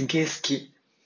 すげえ好き。